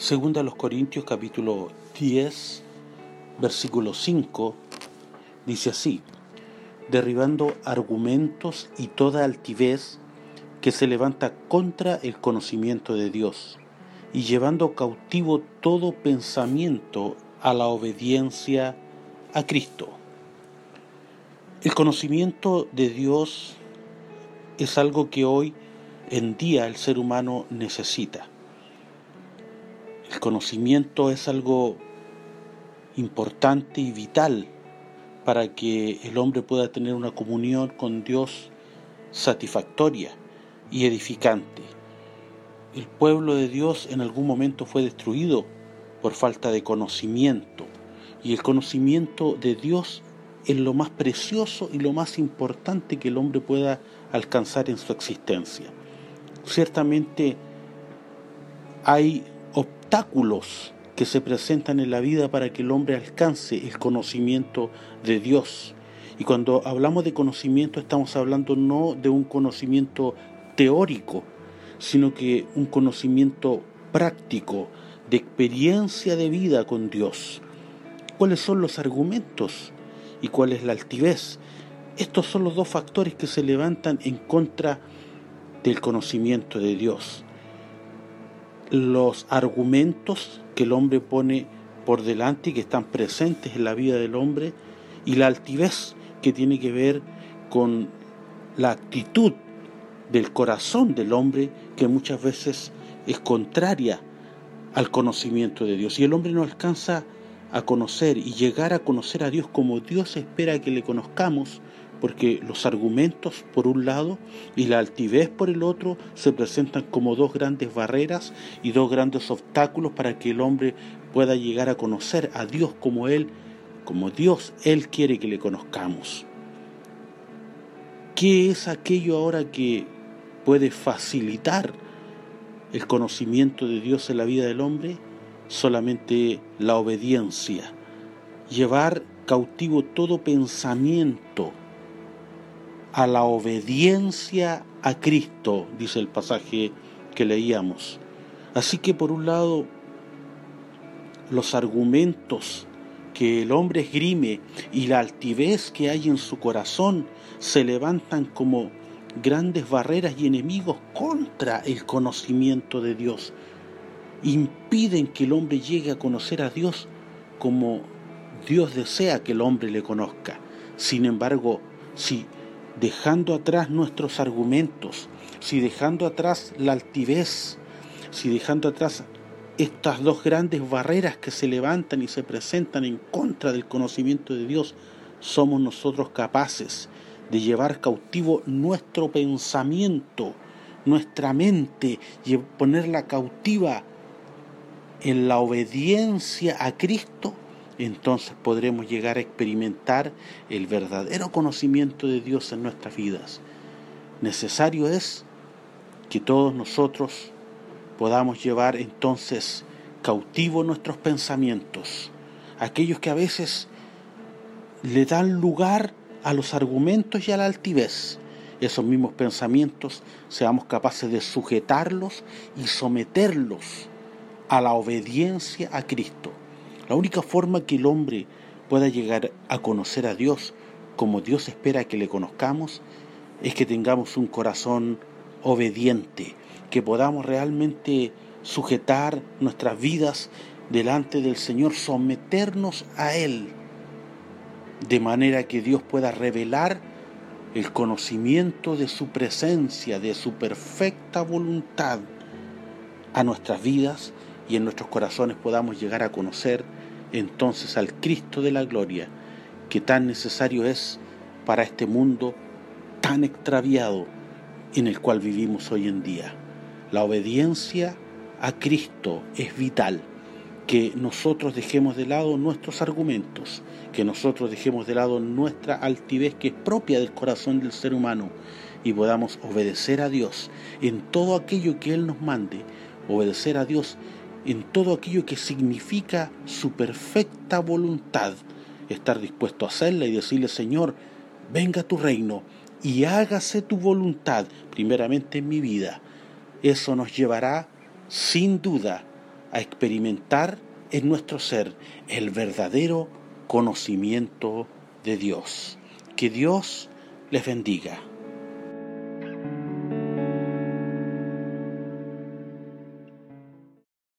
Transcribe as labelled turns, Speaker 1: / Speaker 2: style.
Speaker 1: Segunda a los Corintios capítulo 10, versículo 5, dice así, derribando argumentos y toda altivez que se levanta contra el conocimiento de Dios y llevando cautivo todo pensamiento a la obediencia a Cristo. El conocimiento de Dios es algo que hoy en día el ser humano necesita. El conocimiento es algo importante y vital para que el hombre pueda tener una comunión con Dios satisfactoria y edificante. El pueblo de Dios en algún momento fue destruido por falta de conocimiento y el conocimiento de Dios es lo más precioso y lo más importante que el hombre pueda alcanzar en su existencia. Ciertamente hay obstáculos que se presentan en la vida para que el hombre alcance el conocimiento de Dios. Y cuando hablamos de conocimiento estamos hablando no de un conocimiento teórico, sino que un conocimiento práctico, de experiencia de vida con Dios. ¿Cuáles son los argumentos y cuál es la altivez? Estos son los dos factores que se levantan en contra del conocimiento de Dios. Los argumentos que el hombre pone por delante y que están presentes en la vida del hombre y la altivez que tiene que ver con la actitud del corazón del hombre que muchas veces es contraria al conocimiento de Dios. Y el hombre no alcanza a conocer y llegar a conocer a Dios como Dios espera que le conozcamos, porque los argumentos por un lado y la altivez por el otro se presentan como dos grandes barreras y dos grandes obstáculos para que el hombre pueda llegar a conocer a Dios como Él, como Dios Él quiere que le conozcamos. ¿Qué es aquello ahora que puede facilitar el conocimiento de Dios en la vida del hombre? Solamente la obediencia, llevar cautivo todo pensamiento a la obediencia a Cristo, dice el pasaje que leíamos. Así que por un lado, los argumentos que el hombre esgrime y la altivez que hay en su corazón se levantan como grandes barreras y enemigos contra el conocimiento de Dios. Impiden que el hombre llegue a conocer a Dios como Dios desea que el hombre le conozca. Sin embargo, si dejando atrás nuestros argumentos, si dejando atrás la altivez, si dejando atrás estas dos grandes barreras que se levantan y se presentan en contra del conocimiento de Dios, somos nosotros capaces de llevar cautivo nuestro pensamiento, nuestra mente y ponerla cautiva en la obediencia a Cristo, entonces podremos llegar a experimentar el verdadero conocimiento de Dios en nuestras vidas. Necesario es que todos nosotros podamos llevar entonces cautivo nuestros pensamientos, aquellos que a veces le dan lugar a los argumentos y a la altivez. Esos mismos pensamientos seamos capaces de sujetarlos y someterlos a la obediencia a Cristo. La única forma que el hombre pueda llegar a conocer a Dios como Dios espera que le conozcamos es que tengamos un corazón obediente, que podamos realmente sujetar nuestras vidas delante del Señor, someternos a Él de manera que Dios pueda revelar el conocimiento de su presencia, de su perfecta voluntad a nuestras vidas y en nuestros corazones podamos llegar a conocer entonces al Cristo de la gloria, que tan necesario es para este mundo tan extraviado en el cual vivimos hoy en día. La obediencia a Cristo es vital que nosotros dejemos de lado nuestros argumentos, que nosotros dejemos de lado nuestra altivez que es propia del corazón del ser humano y podamos obedecer a Dios en todo aquello que Él nos mande, obedecer a Dios en todo aquello que significa su perfecta voluntad, estar dispuesto a hacerla y decirle, Señor, venga tu reino y hágase tu voluntad, primeramente en mi vida. Eso nos llevará, sin duda, a experimentar en nuestro ser el verdadero conocimiento de Dios. Que Dios les bendiga.